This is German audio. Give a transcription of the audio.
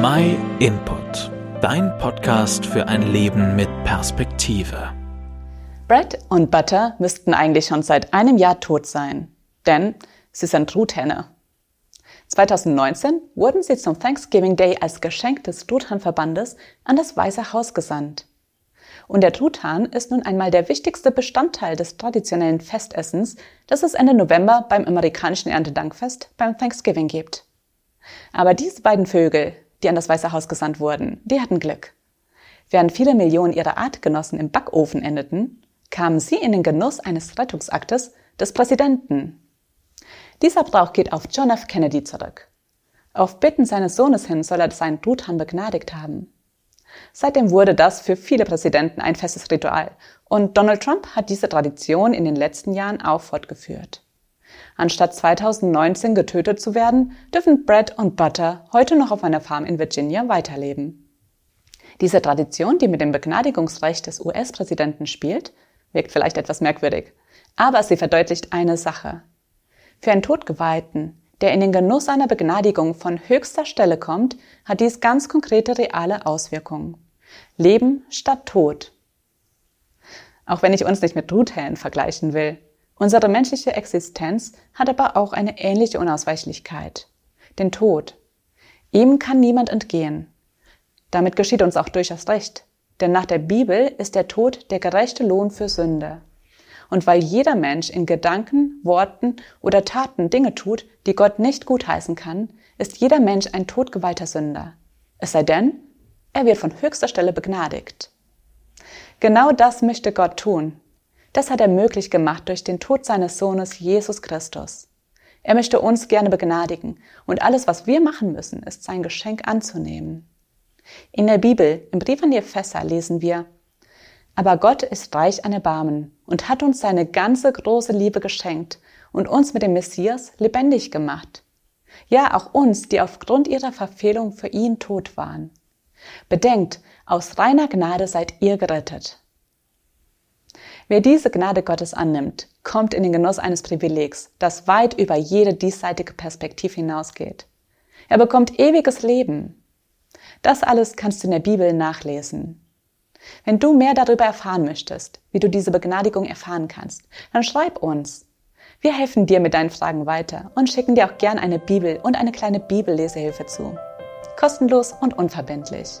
My Input, dein Podcast für ein Leben mit Perspektive. Bread und Butter müssten eigentlich schon seit einem Jahr tot sein, denn sie sind Truthähne. 2019 wurden sie zum Thanksgiving Day als Geschenk des Truthahnverbandes an das Weiße Haus gesandt. Und der Truthahn ist nun einmal der wichtigste Bestandteil des traditionellen Festessens, das es Ende November beim amerikanischen Erntedankfest beim Thanksgiving gibt. Aber diese beiden Vögel, die an das Weiße Haus gesandt wurden, die hatten Glück. Während viele Millionen ihrer Artgenossen im Backofen endeten, kamen sie in den Genuss eines Rettungsaktes des Präsidenten. Dieser Brauch geht auf John F. Kennedy zurück. Auf Bitten seines Sohnes hin soll er seinen Truthahn begnadigt haben. Seitdem wurde das für viele Präsidenten ein festes Ritual und Donald Trump hat diese Tradition in den letzten Jahren auch fortgeführt. Anstatt 2019 getötet zu werden, dürfen Bread und Butter heute noch auf einer Farm in Virginia weiterleben. Diese Tradition, die mit dem Begnadigungsrecht des US-Präsidenten spielt, wirkt vielleicht etwas merkwürdig, aber sie verdeutlicht eine Sache. Für einen Todgeweihten, der in den Genuss einer Begnadigung von höchster Stelle kommt, hat dies ganz konkrete reale Auswirkungen. Leben statt Tod. Auch wenn ich uns nicht mit Truthähnen vergleichen will, Unsere menschliche Existenz hat aber auch eine ähnliche Unausweichlichkeit. Den Tod. Ihm kann niemand entgehen. Damit geschieht uns auch durchaus recht. Denn nach der Bibel ist der Tod der gerechte Lohn für Sünde. Und weil jeder Mensch in Gedanken, Worten oder Taten Dinge tut, die Gott nicht gutheißen kann, ist jeder Mensch ein todgeweihter Sünder. Es sei denn, er wird von höchster Stelle begnadigt. Genau das möchte Gott tun. Das hat er möglich gemacht durch den Tod seines Sohnes Jesus Christus. Er möchte uns gerne begnadigen und alles, was wir machen müssen, ist sein Geschenk anzunehmen. In der Bibel, im Brief an die Epheser, lesen wir, aber Gott ist reich an Erbarmen und hat uns seine ganze große Liebe geschenkt und uns mit dem Messias lebendig gemacht. Ja, auch uns, die aufgrund ihrer Verfehlung für ihn tot waren. Bedenkt, aus reiner Gnade seid ihr gerettet. Wer diese Gnade Gottes annimmt, kommt in den Genuss eines Privilegs, das weit über jede diesseitige Perspektive hinausgeht. Er bekommt ewiges Leben. Das alles kannst du in der Bibel nachlesen. Wenn du mehr darüber erfahren möchtest, wie du diese Begnadigung erfahren kannst, dann schreib uns. Wir helfen dir mit deinen Fragen weiter und schicken dir auch gern eine Bibel und eine kleine Bibellesehilfe zu. Kostenlos und unverbindlich.